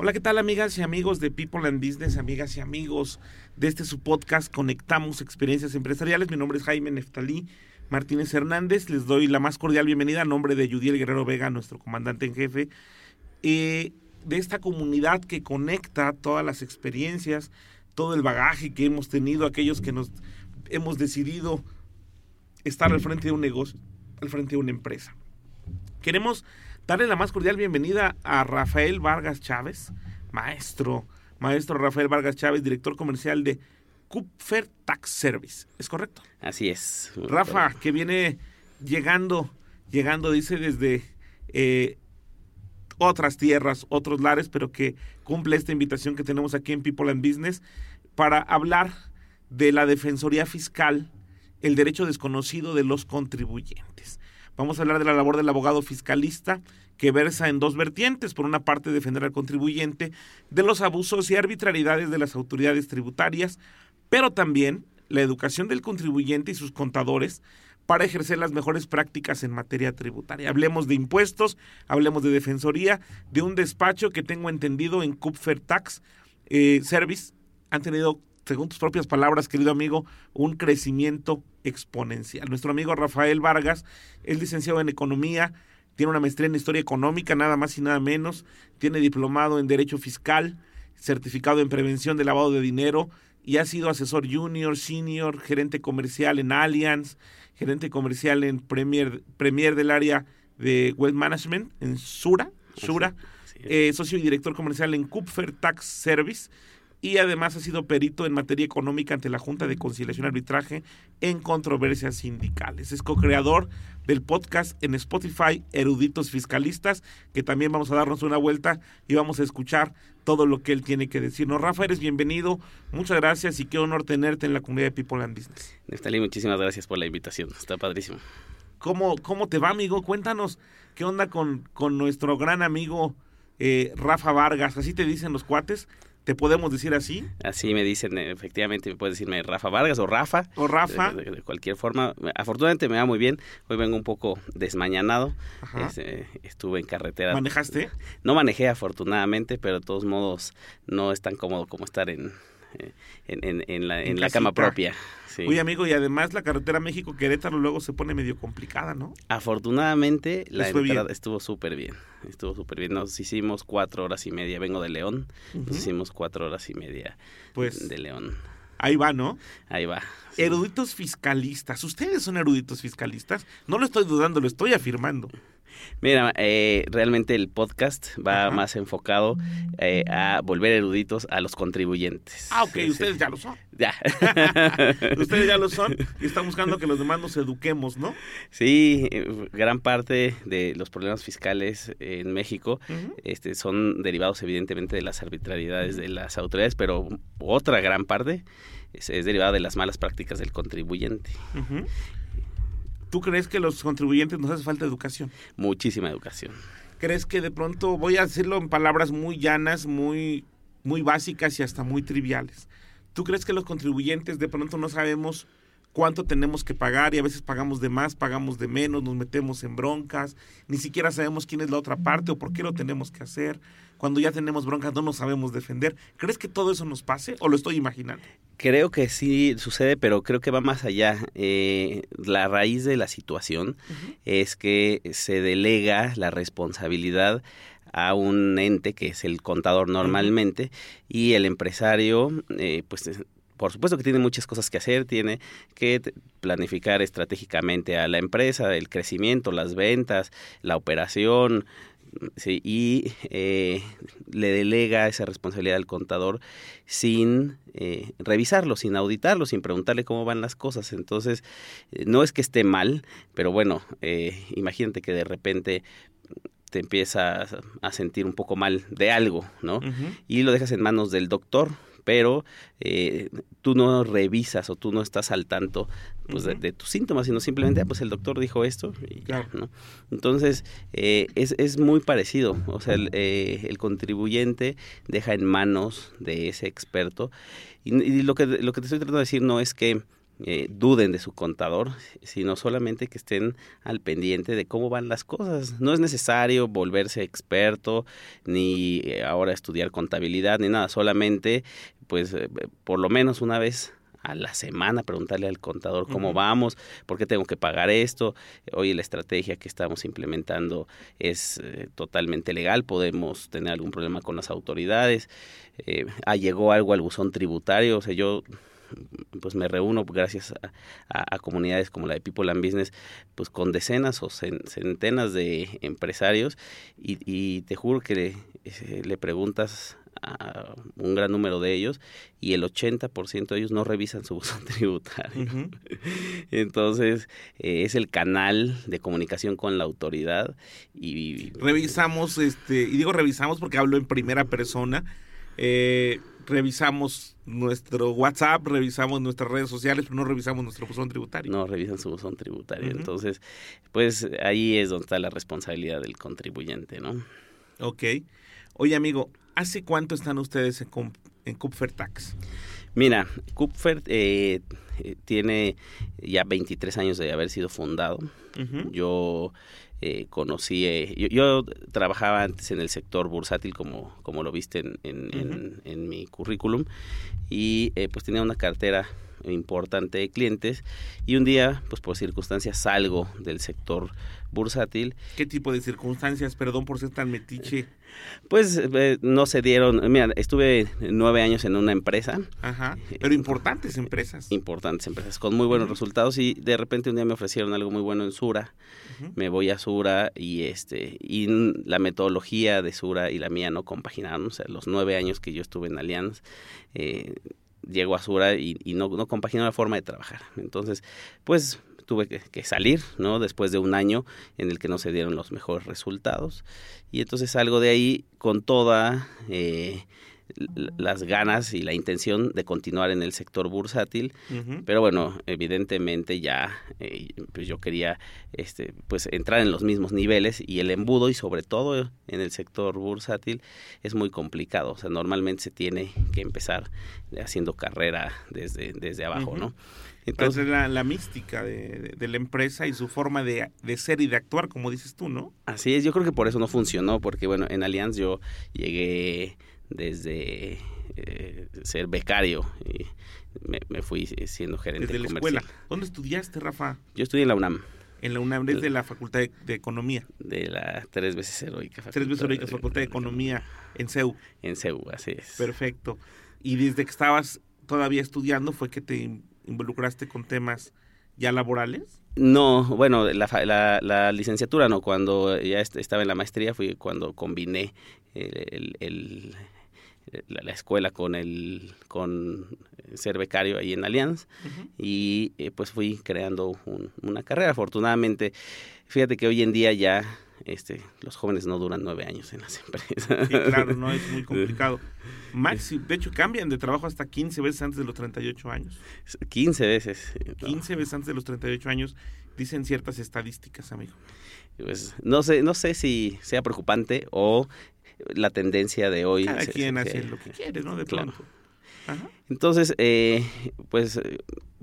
Hola, ¿qué tal amigas y amigos de People and Business, amigas y amigos de este su podcast Conectamos Experiencias Empresariales? Mi nombre es Jaime Neftalí Martínez Hernández. Les doy la más cordial bienvenida a nombre de Yudiel Guerrero Vega, nuestro comandante en jefe, eh, de esta comunidad que conecta todas las experiencias, todo el bagaje que hemos tenido, aquellos que nos hemos decidido estar al frente de un negocio, al frente de una empresa. Queremos darle la más cordial bienvenida a Rafael Vargas Chávez, maestro, maestro Rafael Vargas Chávez, director comercial de Kupfer Tax Service. ¿Es correcto? Así es. Rafa, que viene llegando, llegando, dice, desde eh, otras tierras, otros lares, pero que cumple esta invitación que tenemos aquí en People and Business para hablar de la Defensoría Fiscal, el derecho desconocido de los contribuyentes. Vamos a hablar de la labor del abogado fiscalista que versa en dos vertientes. Por una parte, defender al contribuyente de los abusos y arbitrariedades de las autoridades tributarias, pero también la educación del contribuyente y sus contadores para ejercer las mejores prácticas en materia tributaria. Hablemos de impuestos, hablemos de defensoría, de un despacho que tengo entendido en Kupfer Tax eh, Service. Han tenido, según tus propias palabras, querido amigo, un crecimiento exponencial. Nuestro amigo Rafael Vargas es licenciado en Economía, tiene una maestría en Historia Económica, nada más y nada menos, tiene diplomado en Derecho Fiscal, certificado en Prevención de Lavado de Dinero y ha sido asesor junior, senior, gerente comercial en Allianz, gerente comercial en Premier, Premier del área de Wealth Management, en Sura, Sura, eh, socio y director comercial en Kupfer Tax Service y además ha sido perito en materia económica ante la Junta de Conciliación y Arbitraje en controversias sindicales. Es co-creador del podcast en Spotify Eruditos Fiscalistas, que también vamos a darnos una vuelta y vamos a escuchar todo lo que él tiene que decirnos. Rafa, eres bienvenido, muchas gracias y qué honor tenerte en la comunidad de People and Business. Neftalí, muchísimas gracias por la invitación, está padrísimo. ¿Cómo, cómo te va, amigo? Cuéntanos qué onda con, con nuestro gran amigo eh, Rafa Vargas, así te dicen los cuates. ¿Te podemos decir así? Así me dicen, efectivamente, puedes decirme Rafa Vargas o Rafa. O Rafa. De, de, cualquier forma. Afortunadamente me va muy bien. Hoy vengo un poco desmañanado. Este, estuve en carretera. ¿Manejaste? No manejé, afortunadamente, pero de todos modos no es tan cómodo como estar en, en, en, en la, en la cama propia. Sí. Oye, amigo, y además la carretera México-Querétaro luego se pone medio complicada, ¿no? Afortunadamente la entrada bien. estuvo súper bien. Estuvo súper bien. Nos hicimos cuatro horas y media. Vengo de León. Uh -huh. Nos hicimos cuatro horas y media pues, de León. Ahí va, ¿no? Ahí va. Sí. Eruditos fiscalistas. ¿Ustedes son eruditos fiscalistas? No lo estoy dudando, lo estoy afirmando. Mira, eh, realmente el podcast va Ajá. más enfocado eh, a volver eruditos a los contribuyentes. Ah, ok, sí, ustedes sí. ya lo son. Ya. ustedes ya lo son y están buscando que los demás nos eduquemos, ¿no? Sí, eh, gran parte de los problemas fiscales en México uh -huh. este, son derivados evidentemente de las arbitrariedades uh -huh. de las autoridades, pero otra gran parte es, es derivada de las malas prácticas del contribuyente. Uh -huh. ¿Tú crees que los contribuyentes nos hace falta educación? Muchísima educación. ¿Crees que de pronto, voy a decirlo en palabras muy llanas, muy, muy básicas y hasta muy triviales? ¿Tú crees que los contribuyentes de pronto no sabemos cuánto tenemos que pagar y a veces pagamos de más, pagamos de menos, nos metemos en broncas, ni siquiera sabemos quién es la otra parte o por qué lo tenemos que hacer? Cuando ya tenemos broncas no nos sabemos defender. ¿Crees que todo eso nos pase o lo estoy imaginando? Creo que sí sucede, pero creo que va más allá. Eh, la raíz de la situación uh -huh. es que se delega la responsabilidad a un ente que es el contador normalmente uh -huh. y el empresario eh, pues por supuesto que tiene muchas cosas que hacer, tiene que planificar estratégicamente a la empresa, el crecimiento, las ventas, la operación, Sí, y eh, le delega esa responsabilidad al contador sin eh, revisarlo, sin auditarlo, sin preguntarle cómo van las cosas. Entonces, eh, no es que esté mal, pero bueno, eh, imagínate que de repente te empiezas a sentir un poco mal de algo, ¿no? Uh -huh. Y lo dejas en manos del doctor pero eh, tú no revisas o tú no estás al tanto pues, de, tus síntomas, sino simplemente, ah, pues el doctor dijo esto y ya, ¿no? Entonces, eh, es, es, muy parecido, o sea, el, eh, el, contribuyente deja en manos de ese experto. Y, y, lo, que, lo que te estoy tratando de decir no es que eh, duden de su contador, sino solamente que estén al pendiente de cómo van las cosas. No es necesario volverse experto, ni eh, ahora estudiar contabilidad, ni nada, solamente, pues, eh, por lo menos una vez a la semana preguntarle al contador cómo vamos, por qué tengo que pagar esto, oye, la estrategia que estamos implementando es totalmente legal, podemos tener algún problema con las autoridades, ah, llegó algo al buzón tributario, o sea, yo pues me reúno gracias a, comunidades como la de People and Business, pues con decenas o centenas de empresarios y, te juro que le, eh, le, preguntas a un gran número de ellos y el 80% de ellos no revisan su buzón tributario. Entonces, eh, es el canal de comunicación con la autoridad y... Revisamos, este, y digo revisamos porque hablo en primera persona, eh, revisamos nuestro WhatsApp, revisamos nuestras redes sociales, pero no revisamos nuestro buzón tributario. No revisan su buzón tributario. Entonces, pues ahí es donde está la responsabilidad del contribuyente, ¿no? Ok. Oye, amigo, ¿hace cuánto están ustedes en, en Kupfer Tax? Mira, Kupfer eh, eh, tiene ya 23 años de haber sido fundado. Yo eh, conocí, eh, yo, trabajaba antes en el sector bursátil como, como lo viste en, en, en, mi currículum y eh, pues tenía una cartera importante de clientes y un día pues por circunstancias salgo del sector bursátil. ¿Qué tipo de circunstancias? Perdón por ser tan metiche. Pues no se dieron, mira, estuve nueve años en una empresa. Ajá, pero importantes empresas. Importantes empresas, con muy buenos resultados y de repente un día me ofrecieron algo muy bueno en Sura me voy a Sura y este y la metodología de Sura y la mía no compaginaron, o sea, los nueve años que yo estuve en Allianz, eh, llego a Sura y, no, no compaginó la forma de trabajar. Entonces, pues tuve que, salir, ¿no? Después de un año en el que no se dieron los mejores resultados. Y entonces salgo de ahí con toda eh, las ganas y la intención de continuar en el sector bursátil, pero bueno, evidentemente ya eh, pues yo quería este pues entrar en los mismos niveles y el embudo y sobre todo en el sector bursátil es muy complicado, o sea, normalmente se tiene que empezar haciendo carrera desde, desde abajo, ¿no? Entonces la, la mística de, de, la empresa y su forma de, de, ser y de actuar, como dices tú, ¿no? Así es, yo creo que por eso no funcionó, porque bueno, en Allianz yo llegué desde eh, ser becario y me, fui siendo gerente desde la escuela. ¿Dónde estudiaste, Rafa? Yo estudié en la UNAM. En la UNAM, desde la Facultad de, Economía. De la tres veces heroica Facultad. Tres veces heroica Facultad de Economía en CEU. En CEU, así es. Perfecto. Y desde que estabas todavía estudiando fue que te involucraste con temas ya laborales? No, bueno, la, la, licenciatura no, cuando ya estaba en la maestría fue cuando combiné el, el, la, escuela con el con ser becario ahí en Allianz. Y eh, pues fui creando una carrera. Afortunadamente fíjate que hoy en día ya este los jóvenes no duran nueve años en las empresas. Sí, claro no es muy complicado. Maxi, de hecho cambian de trabajo hasta 15 veces antes de los 38 años. 15 veces. 15 veces antes de los 38 años dicen ciertas estadísticas amigo. Pues no sé no sé si sea preocupante o la tendencia de hoy. Cada quien hace lo que quiere, ¿no? De claro. Entonces, eh, pues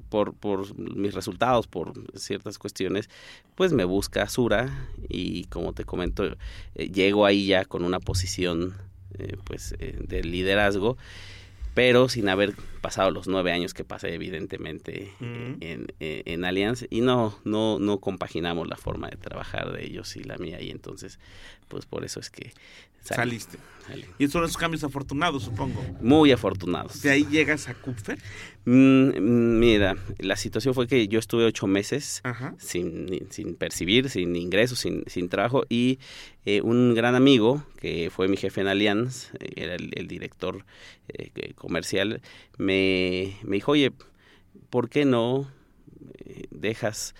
por, por mis resultados, por ciertas cuestiones, pues me busca Sura y como te comento, eh, llego ahí ya con una posición eh, pues de liderazgo pero sin haber pasado los nueve años que pasé evidentemente en, en, Allianz y no, no, no compaginamos la forma de trabajar de ellos y la mía y entonces pues por eso es que Saliste. Y son esos cambios afortunados, supongo. Muy afortunados. ¿De ahí llegas a Kupfer? Mm, mira, la situación fue que yo estuve ocho meses sin, sin percibir, sin ingresos, sin, sin trabajo y eh, un gran amigo que fue mi jefe en Allianz, eh, era el, director eh, comercial, me, me dijo, oye, ¿por qué no dejas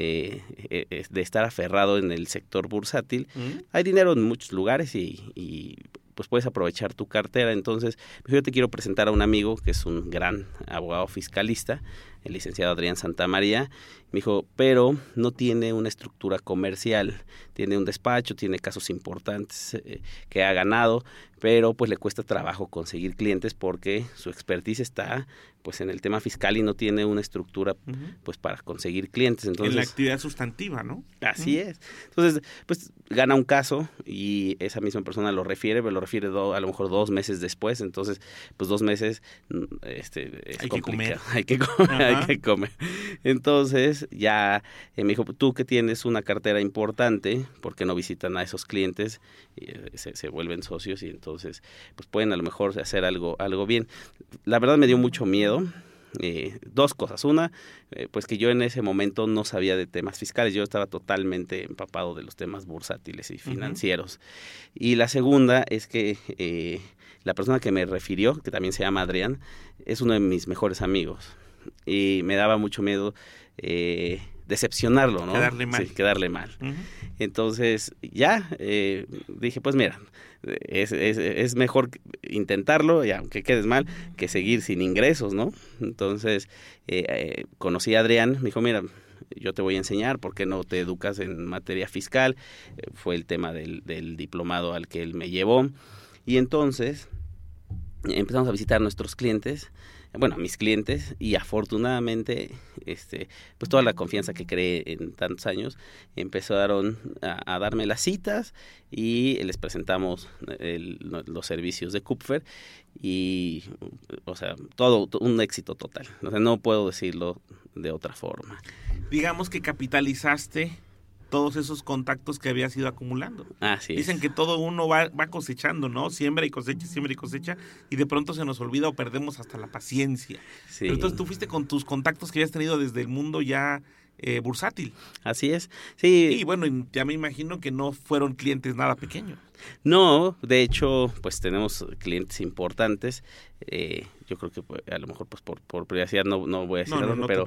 eh, de estar aferrado en el sector bursátil. Hay dinero en muchos lugares y, pues puedes aprovechar tu cartera. Entonces, yo te quiero presentar a un amigo que es un gran abogado fiscalista, el licenciado Adrián Santamaría. Me dijo, pero no tiene una estructura comercial, tiene un despacho, tiene casos importantes eh, que ha ganado, pero pues le cuesta trabajo conseguir clientes porque su expertise está pues en el tema fiscal y no tiene una estructura pues para conseguir clientes. Entonces, en la actividad sustantiva, ¿no? Así es. Entonces, pues gana un caso y esa misma persona lo refiere, pero lo refiere a lo mejor dos meses después, entonces pues dos meses mm, este, es hay que comer. Hay que comer, hay que comer. Entonces ya eh, me dijo, tú que tienes una cartera importante, porque no visitan a esos clientes? Y, eh, se, se vuelven socios y entonces pues pueden a lo mejor hacer algo, algo bien. La verdad me dio mucho miedo eh, dos cosas. Una, eh, pues que yo en ese momento no sabía de temas fiscales, yo estaba totalmente empapado de los temas bursátiles y financieros. Y la segunda es que eh, la persona que me refirió, que también se llama Adrián, es uno de mis mejores amigos. Y me daba mucho miedo decepcionarlo, ¿no? Quedarle mal. Sí, quedarle mal. Entonces, ya, dije, pues mira, es, es, es, mejor intentarlo, y aunque quedes mal, que seguir sin ingresos, ¿no? Entonces, eh, eh, conocí a Adrián, me dijo, mira, yo te voy a enseñar, ¿por qué no te educas en materia fiscal? Eh, fue el tema del, del diplomado al que él me llevó. Y entonces empezamos a visitar a nuestros clientes bueno, a mis clientes y afortunadamente, este, pues toda la confianza que creé en tantos años, empezaron a, darme las citas y les presentamos los servicios de Kupfer y, o sea, todo un éxito total. O sea, no puedo decirlo de otra forma. Digamos que capitalizaste todos esos contactos que habías ido acumulando. Así Dicen que todo uno va, va, cosechando, ¿no? Siembra y cosecha, siembra y cosecha, y de pronto se nos olvida o perdemos hasta la paciencia. Sí. Pero entonces tú fuiste con tus contactos que habías tenido desde el mundo ya eh, bursátil. Así es, sí. Y bueno, ya me imagino que no fueron clientes nada pequeños. No, de hecho, pues tenemos clientes importantes. Eh, yo creo que pues, a lo mejor pues por, por privacidad no, no voy a decir no, no, pero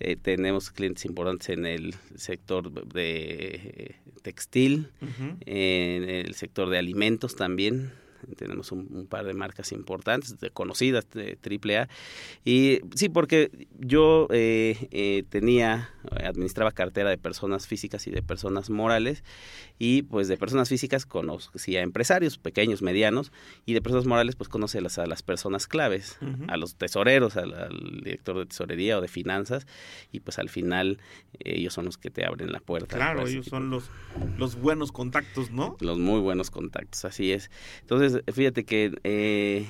eh, tenemos clientes importantes en el sector de textil, uh -huh. en el sector de alimentos también tenemos un, un, par de marcas importantes, de, conocidas de AAA. Y sí, porque yo eh, eh, tenía, administraba cartera de personas físicas y de personas morales, y pues de personas físicas conocía a empresarios pequeños, medianos, y de personas morales pues conoce a las, a las personas claves, uh -huh. a los tesoreros, al, al, director de tesorería o de finanzas, y pues al final eh, ellos son los que te abren la puerta. Claro, ellos son los, los buenos contactos, ¿no? Los muy buenos contactos, así es. Entonces, fíjate que eh,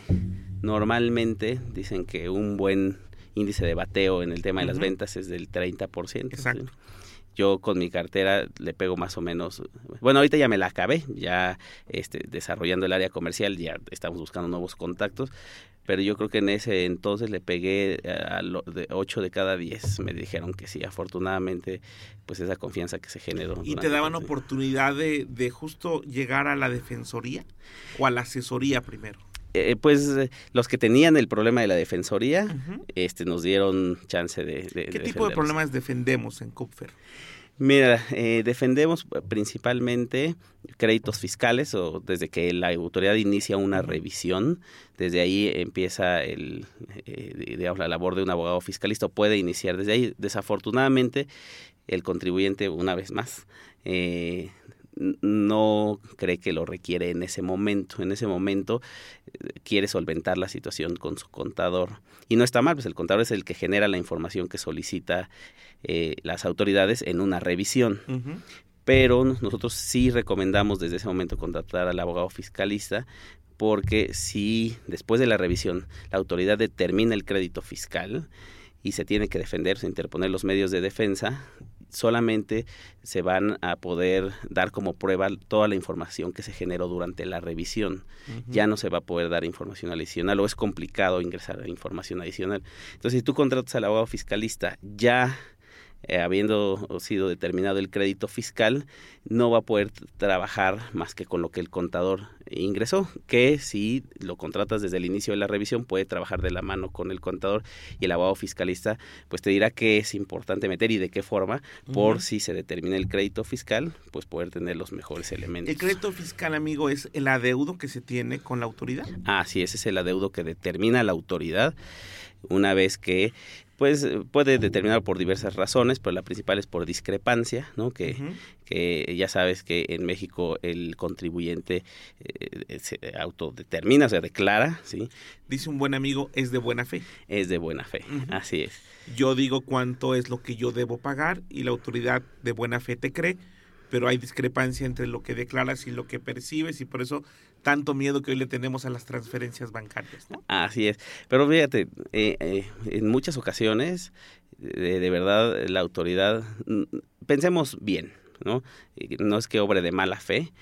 normalmente dicen que un buen índice de bateo en el tema de uh -huh. las ventas es del 30%. Exacto. ¿sí? Yo con mi cartera le pego más o menos, bueno, ahorita ya me la acabé, ya este, desarrollando el área comercial, ya estamos buscando nuevos contactos, pero yo creo que en ese entonces le pegué a lo de 8 de cada 10, me dijeron que sí, afortunadamente, pues esa confianza que se generó. ¿Y te daban oportunidad de, de justo llegar a la defensoría o a la asesoría primero? Eh, pues los que tenían el problema de la defensoría, uh -huh. este, nos dieron chance de. de ¿Qué de tipo de problemas defendemos en Kupfer? Mira, eh, defendemos principalmente créditos fiscales o desde que la autoridad inicia una revisión, desde ahí empieza el, eh, digamos, la labor de un abogado fiscalista, puede iniciar desde ahí. Desafortunadamente, el contribuyente, una vez más, eh, no cree que lo requiere en ese momento. En ese momento eh, quiere solventar la situación con su contador. Y no está mal, pues el contador es el que genera la información que solicita eh, las autoridades en una revisión. Uh -huh. Pero nosotros sí recomendamos desde ese momento contratar al abogado fiscalista porque si después de la revisión la autoridad determina el crédito fiscal y se tiene que defender, se interponer los medios de defensa, solamente se van a poder dar como prueba toda la información que se generó durante la revisión. Uh -huh. Ya no se va a poder dar información adicional o es complicado ingresar información adicional. Entonces, si tú contratas al abogado fiscalista ya eh, habiendo sido determinado el crédito fiscal, no va a poder trabajar más que con lo que el contador ingresó, que si lo contratas desde el inicio de la revisión puede trabajar de la mano con el contador y el abogado fiscalista pues te dirá qué es importante meter y de qué forma por si se determina el crédito fiscal, pues poder tener los mejores elementos. El crédito fiscal, amigo, es el adeudo que se tiene con la autoridad. Ah, sí, ese es el adeudo que determina la autoridad una vez que pues puede determinar por diversas razones, pero la principal es por discrepancia, ¿no? Que, que ya sabes que en México el contribuyente eh, se autodetermina, o sea, declara, ¿sí? Dice un buen amigo, es de buena fe. Es de buena fe, así es. Yo digo cuánto es lo que yo debo pagar y la autoridad de buena fe te cree, pero hay discrepancia entre lo que declaras y lo que percibes y por eso tanto miedo que hoy le tenemos a las transferencias bancarias. ¿no? Así es. Pero fíjate, eh, eh, en muchas ocasiones, de, verdad, la autoridad, mm, pensemos bien, ¿no? No es que obre de mala fe,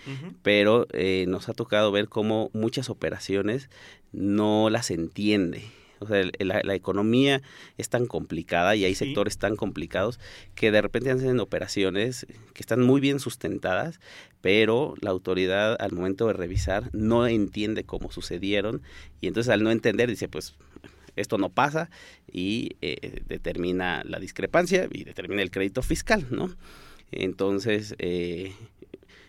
pero eh, nos ha tocado ver cómo muchas operaciones no las entiende o sea, la, economía es tan complicada y hay sectores tan complicados que de repente hacen operaciones que están muy bien sustentadas, pero la autoridad al momento de revisar no entiende cómo sucedieron y entonces al no entender dice, pues esto no pasa y eh, determina la discrepancia y determina el crédito fiscal, ¿no? Entonces, eh,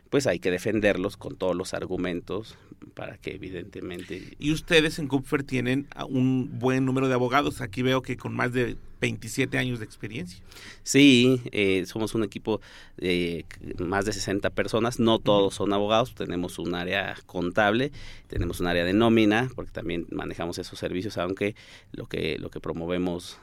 pues hay que defenderlos con todos los argumentos para que evidentemente... Y ustedes en Kupfer tienen un buen número de abogados. Aquí veo que con más de 27 años de experiencia. Sí, eh, somos un equipo de más de 60 personas, no todos son abogados, tenemos un área contable, tenemos un área de nómina, porque también manejamos esos servicios, aunque lo que, lo que promovemos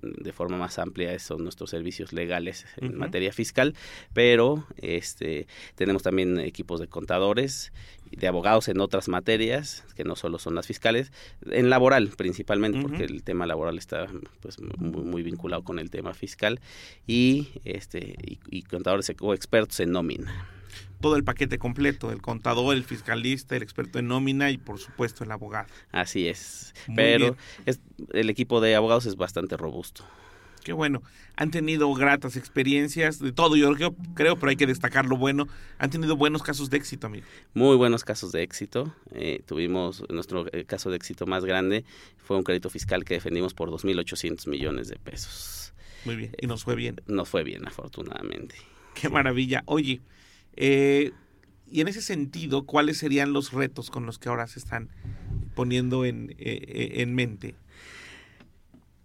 de forma más amplia son nuestros servicios legales en materia fiscal, pero este, tenemos también equipos de contadores de abogados en otras materias, que no solo son las fiscales, en laboral principalmente, porque el tema laboral está pues muy, vinculado con el tema fiscal, y este y, contadores o expertos en nómina. Todo el paquete completo, el contador, el fiscalista, el experto en nómina y por supuesto el abogado. Así es. Pero es, el equipo de abogados es bastante robusto. Qué bueno. Han tenido gratas experiencias de todo, yo creo, creo, pero hay que destacar lo bueno. Han tenido buenos casos de éxito, amigo. Muy buenos casos de éxito. Eh, tuvimos nuestro eh, caso de éxito más grande, fue un crédito fiscal que defendimos por 2.800 millones de pesos. Muy bien. ¿Y nos fue bien? Nos fue bien, afortunadamente. Qué maravilla. Oye, eh, y en ese sentido, ¿cuáles serían los retos con los que ahora se están poniendo en, en mente?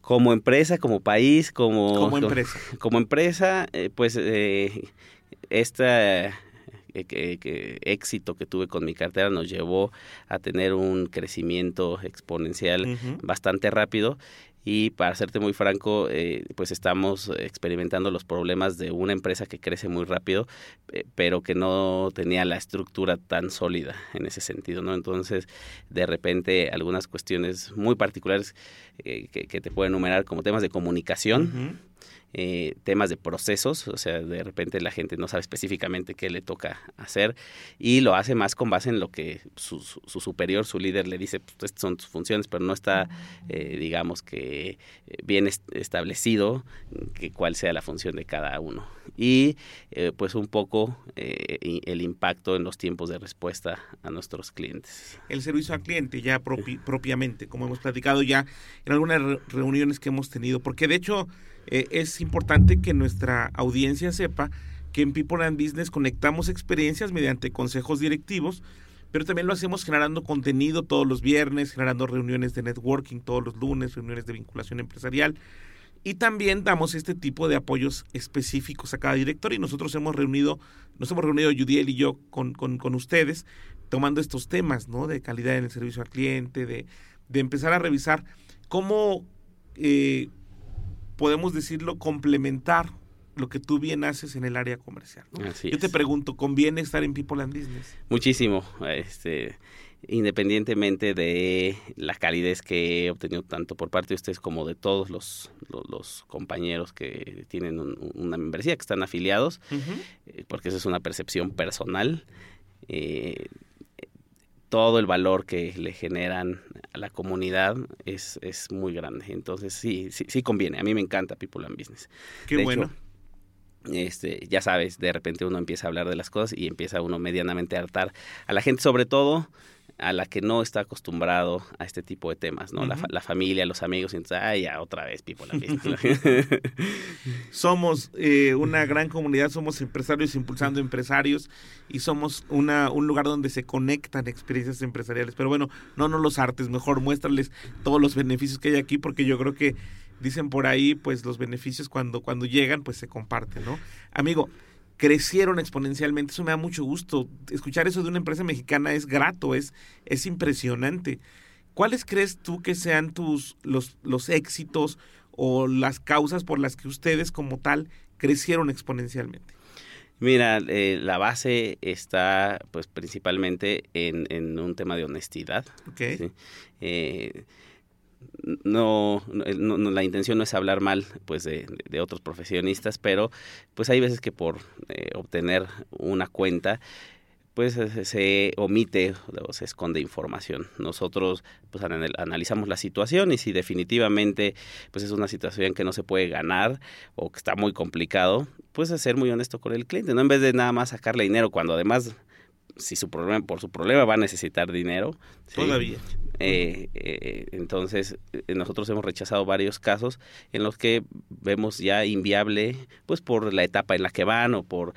Como empresa, como país, como... Como empresa. Como, empresa, eh, pues eh, este éxito que tuve con mi cartera nos llevó a tener un crecimiento exponencial bastante rápido y para serte muy franco, eh, pues estamos experimentando los problemas de una empresa que crece muy rápido, eh, pero que no tenía la estructura tan sólida en ese sentido, ¿no? Entonces, de repente, algunas cuestiones muy particulares eh, que, te puedo enumerar como temas de comunicación, eh, temas de procesos, o sea, de repente la gente no sabe específicamente qué le toca hacer y lo hace más con base en lo que su, superior, su líder le dice, pues estas son tus funciones, pero no está, eh, digamos que eh, bien establecido que cuál sea la función de cada uno. Y pues un poco el impacto en los tiempos de respuesta a nuestros clientes. El servicio al cliente ya propiamente, como hemos platicado ya en algunas reuniones que hemos tenido, porque de hecho eh, es importante que nuestra audiencia sepa que en People and Business conectamos experiencias mediante consejos directivos, pero también lo hacemos generando contenido todos los viernes, generando reuniones de networking todos los lunes, reuniones de vinculación empresarial. Y también damos este tipo de apoyos específicos a cada director y nosotros hemos reunido, nos hemos reunido Judiel y yo con, con, ustedes tomando estos temas, ¿no? De calidad en el servicio al cliente, de, de empezar a revisar cómo eh, podemos decirlo, complementar lo que tú bien haces en el área comercial. Yo te pregunto, ¿conviene estar en People and Business? Muchísimo, este, independientemente de la calidez que he obtenido tanto por parte de ustedes como de todos los, los, compañeros que tienen una membresía, que están afiliados, eh, porque esa es una percepción personal. Eh, todo el valor que le generan a la comunidad es, es muy grande. Entonces sí, sí, sí conviene. A mí me encanta People and Business. Qué bueno. este, ya sabes, de repente uno empieza a hablar de las cosas y empieza uno medianamente a hartar a la gente, sobre todo a la que no está acostumbrado a este tipo de temas, ¿no? la, la, familia, los amigos, y entonces, ay, ya otra vez, Pipo, la somos eh, una gran comunidad, somos empresarios impulsando empresarios y somos una, un lugar donde se conectan experiencias empresariales. Pero bueno, no, no los artes, mejor muéstrales todos los beneficios que hay aquí, porque yo creo que dicen por ahí, pues los beneficios cuando, cuando llegan, pues se comparten, ¿no? Amigo, crecieron exponencialmente. Eso me da mucho gusto. Escuchar eso de una empresa mexicana es grato, es, es impresionante. ¿Cuáles crees tú que sean tus los, los éxitos o las causas por las que ustedes como tal crecieron exponencialmente? Mira, eh, la base está pues principalmente en, en un tema de honestidad. Okay. Eh, no, no, la intención no es hablar mal pues de, otros profesionistas, pero pues hay veces que por eh, obtener una cuenta pues se omite o se esconde información. Nosotros pues analizamos la situación y si definitivamente pues es una situación que no se puede ganar o que está muy complicado, pues ser muy honesto con el cliente, no en vez de nada más sacarle dinero cuando además si su problema por su problema va a necesitar dinero. Todavía. Eh, eh, entonces, eh, nosotros hemos rechazado varios casos en los que vemos ya inviable, pues por la etapa en la que van o por,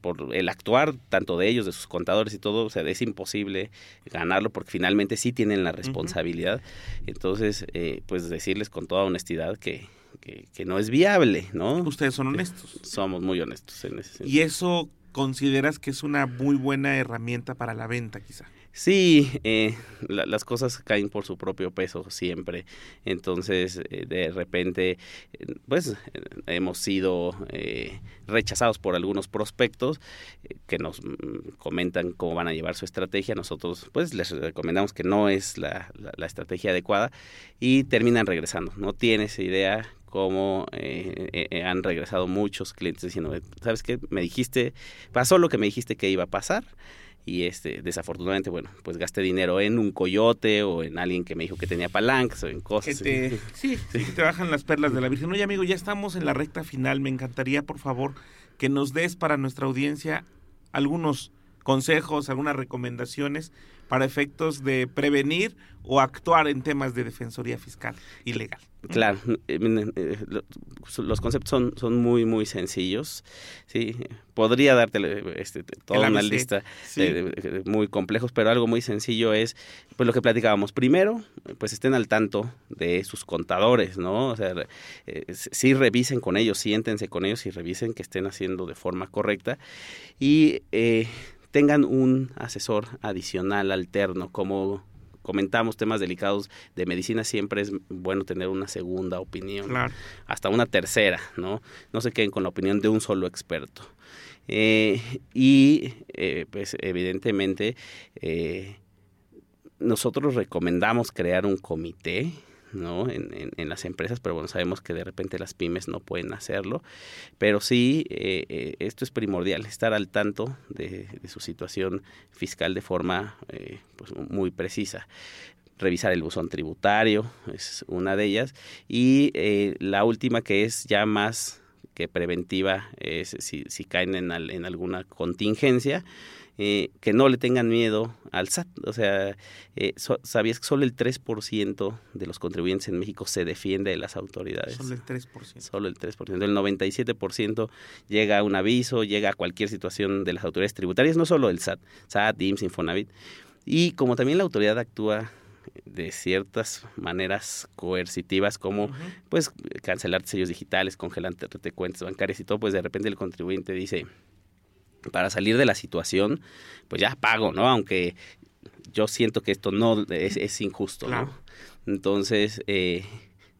por el actuar tanto de ellos, de sus contadores y todo, o sea, es imposible ganarlo porque finalmente sí tienen la responsabilidad. Entonces, pues decirles con toda honestidad que, que, no es viable, ¿no? Ustedes son honestos. Somos muy honestos en ese sentido. ¿Y eso consideras que es una muy buena herramienta para la venta, quizá? Sí, eh, las cosas caen por su propio peso siempre. Entonces, eh, de repente, eh, pues hemos sido rechazados por algunos prospectos que nos mm, comentan cómo van a llevar su estrategia. Nosotros, pues, les recomendamos que no es la, la, estrategia adecuada y terminan regresando. No tienes idea cómo han regresado muchos clientes diciendo, ¿sabes qué? Me dijiste, pasó lo que me dijiste que iba a pasar y este desafortunadamente bueno pues gasté dinero en un coyote o en alguien que me dijo que tenía palancas o en cosas sí, sí, que te bajan las perlas de la Virgen. Oye amigo ya estamos en la recta final. Me encantaría por favor que nos des para nuestra audiencia algunos consejos algunas recomendaciones para efectos de prevenir o actuar en temas de defensoría fiscal y legal. Claro, eh, eh, los conceptos son, son muy, muy sencillos. Sí, podría darte este, toda una lista muy complejos, pero algo muy sencillo es pues lo que platicábamos. Primero, pues estén al tanto de sus contadores, ¿no? O sea, eh, sí revisen con ellos, siéntense con ellos y revisen que estén haciendo de forma correcta. Y eh, tengan un asesor adicional, alterno, como comentamos temas delicados de medicina, siempre es bueno tener una segunda opinión, hasta una tercera, ¿no? No se queden con la opinión de un solo experto. Eh, y eh, pues evidentemente eh, nosotros recomendamos crear un comité ¿no? En, en, las empresas, pero bueno, sabemos que de repente las pymes no pueden hacerlo, pero sí, eh, eh, esto es primordial, estar al tanto de, su situación fiscal de forma eh, pues, muy precisa. Revisar el buzón tributario, es una de ellas, y la última que es ya más que preventiva es si, si caen en, en alguna contingencia, eh, que no le tengan miedo al SAT. O sea, eh, ¿sabías que solo el 3% de los contribuyentes en México se defiende de las autoridades? Solo el 3%. Solo el 3%. El 97% llega a un aviso, llega a cualquier situación de las autoridades tributarias, no solo el SAT, SAT, IMSS, Infonavit. Y como también la autoridad actúa de ciertas maneras coercitivas como pues cancelar sellos digitales, congelar cuentas bancarias y todo, pues de repente el contribuyente dice, para salir de la situación, pues ya pago, ¿no? Aunque yo siento que esto no es, injusto, ¿no? Entonces, eh,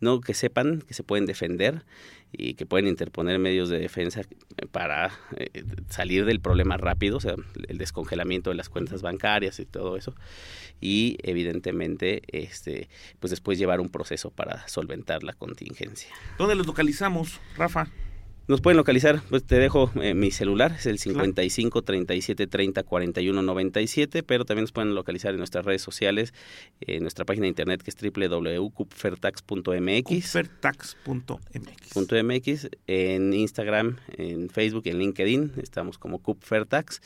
no, que sepan que se pueden defender y que pueden interponer medios de defensa para eh, salir del problema rápido, o sea, el descongelamiento de las cuentas bancarias y todo eso, y evidentemente, este, pues después llevar un proceso para solventar la contingencia. ¿Dónde los localizamos, Rafa? Nos pueden localizar, pues te dejo eh, mi celular, es el 55 37 30 41 97, pero también nos pueden localizar en nuestras redes sociales, en nuestra página de internet que es www.cupfertax.mx. Cupfertax.mx. en Instagram, en Facebook en LinkedIn, estamos como Cupfertax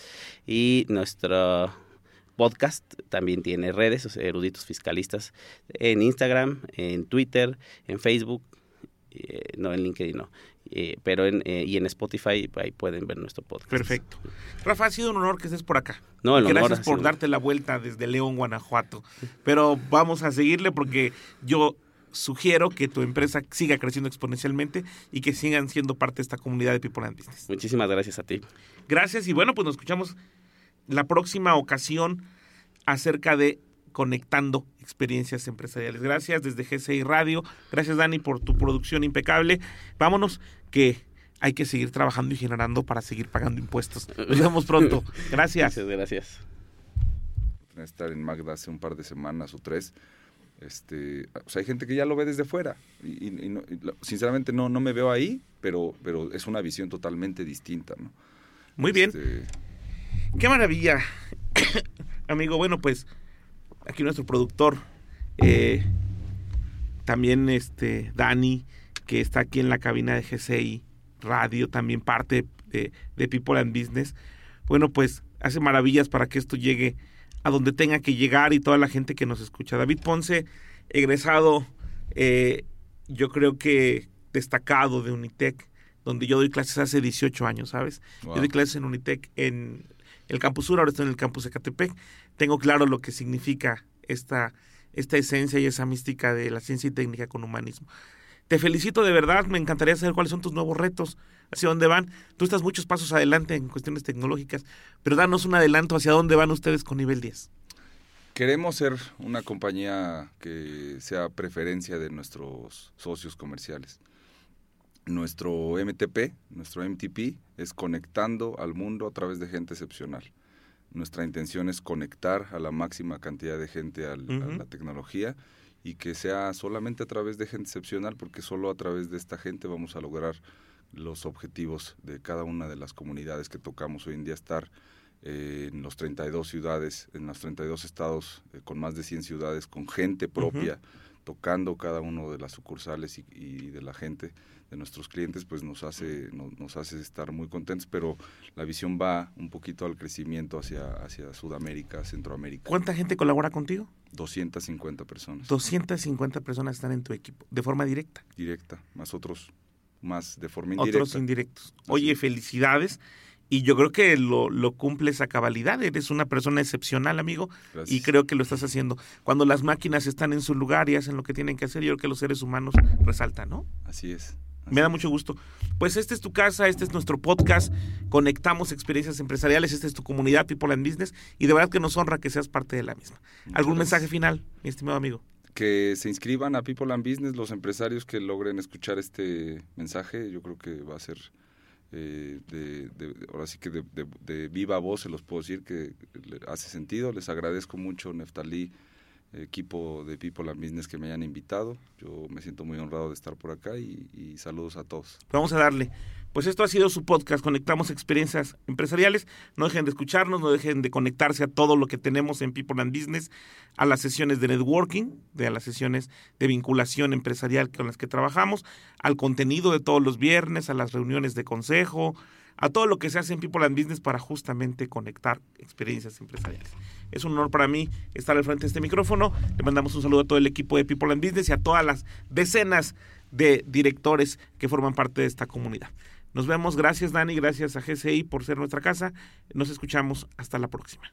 y nuestro podcast también tiene redes, eruditos fiscalistas, en Instagram, en Twitter, en Facebook, eh, no en LinkedIn, no. Eh, pero en, eh, y en Spotify ahí pueden ver nuestro podcast. Perfecto. Rafa, ha sido un honor que estés por acá. No, el Gracias por darte la vuelta desde León, Guanajuato. Pero vamos a seguirle porque yo sugiero que tu empresa siga creciendo exponencialmente y que sigan siendo parte de esta comunidad de People and Business. Muchísimas gracias a ti. Gracias y bueno, pues nos escuchamos la próxima ocasión acerca de conectando experiencias empresariales. Gracias desde GCI Radio. Gracias Dani por tu producción impecable. Vámonos que hay que seguir trabajando y generando para seguir pagando impuestos. Nos vemos pronto. Gracias. Gracias, gracias. Estar en Magda hace un par de semanas o tres. Este, o sea, hay gente que ya lo ve desde fuera. Y, y, no, y, sinceramente no, no me veo ahí, pero, pero es una visión totalmente distinta. ¿no? Muy bien. Este... Qué maravilla. Amigo, bueno, pues aquí nuestro productor, eh, también este Dani, que está aquí en la cabina de GCI Radio, también parte de, de, People and Business. Bueno, pues hace maravillas para que esto llegue a donde tenga que llegar y toda la gente que nos escucha. David Ponce, egresado, eh, yo creo que destacado de Unitec, donde yo doy clases hace 18 años, ¿sabes? Wow. Yo doy clases en Unitec en el campus sur, ahora estoy en el campus de Catepec. Tengo claro lo que significa esta, esta esencia y esa mística de la ciencia y técnica con humanismo. Te felicito de verdad, me encantaría saber cuáles son tus nuevos retos, hacia dónde van. Tú estás muchos pasos adelante en cuestiones tecnológicas, pero danos un adelanto hacia dónde van ustedes con nivel 10. Queremos ser una compañía que sea preferencia de nuestros socios comerciales. Nuestro MTP, nuestro MTP, es conectando al mundo a través de gente excepcional. Nuestra intención es conectar a la máxima cantidad de gente al, uh -huh. a la tecnología y que sea solamente a través de gente excepcional, porque solo a través de esta gente vamos a lograr los objetivos de cada una de las comunidades que tocamos hoy en día, estar eh, en los 32 ciudades, en los 32 estados, eh, con más de 100 ciudades, con gente propia, uh -huh. tocando cada uno de las sucursales y, y de la gente de nuestros clientes pues nos hace nos, nos, hace estar muy contentos pero la visión va un poquito al crecimiento hacia hacia Sudamérica Centroamérica ¿cuánta gente colabora contigo? 250 personas 250 personas están en tu equipo de forma directa directa más otros más de forma indirecta otros indirectos oye felicidades y yo creo que lo, lo, cumples a cabalidad. Eres una persona excepcional, amigo, Gracias. y creo que lo estás haciendo. Cuando las máquinas están en su lugar y hacen lo que tienen que hacer, yo creo que los seres humanos resaltan, ¿no? Así es. Me da mucho gusto. Pues este es tu casa, este es nuestro podcast. Conectamos experiencias empresariales, esta es tu comunidad, People and Business, y de verdad que nos honra que seas parte de la misma. ¿Algún mensaje final, mi estimado amigo? Que se inscriban a People and Business los empresarios que logren escuchar este mensaje. Yo creo que va a ser eh, de, de, ahora sí que de, de, viva voz, se los puedo decir que hace sentido. Les agradezco mucho, Neftalí equipo de People and Business que me hayan invitado. Yo me siento muy honrado de estar por acá y, saludos a todos. Vamos a darle. Pues esto ha sido su podcast, Conectamos Experiencias Empresariales. No dejen de escucharnos, no dejen de conectarse a todo lo que tenemos en People and Business, a las sesiones de networking, de a las sesiones de vinculación empresarial con las que trabajamos, al contenido de todos los viernes, a las reuniones de consejo, a todo lo que se hace en People and Business para justamente conectar experiencias empresariales. Es un honor para mí estar al frente de este micrófono. Le mandamos un saludo a todo el equipo de People and Business y a todas las decenas de directores que forman parte de esta comunidad. Nos vemos. Gracias, Dani. Gracias a GCI por ser nuestra casa. Nos escuchamos. Hasta la próxima.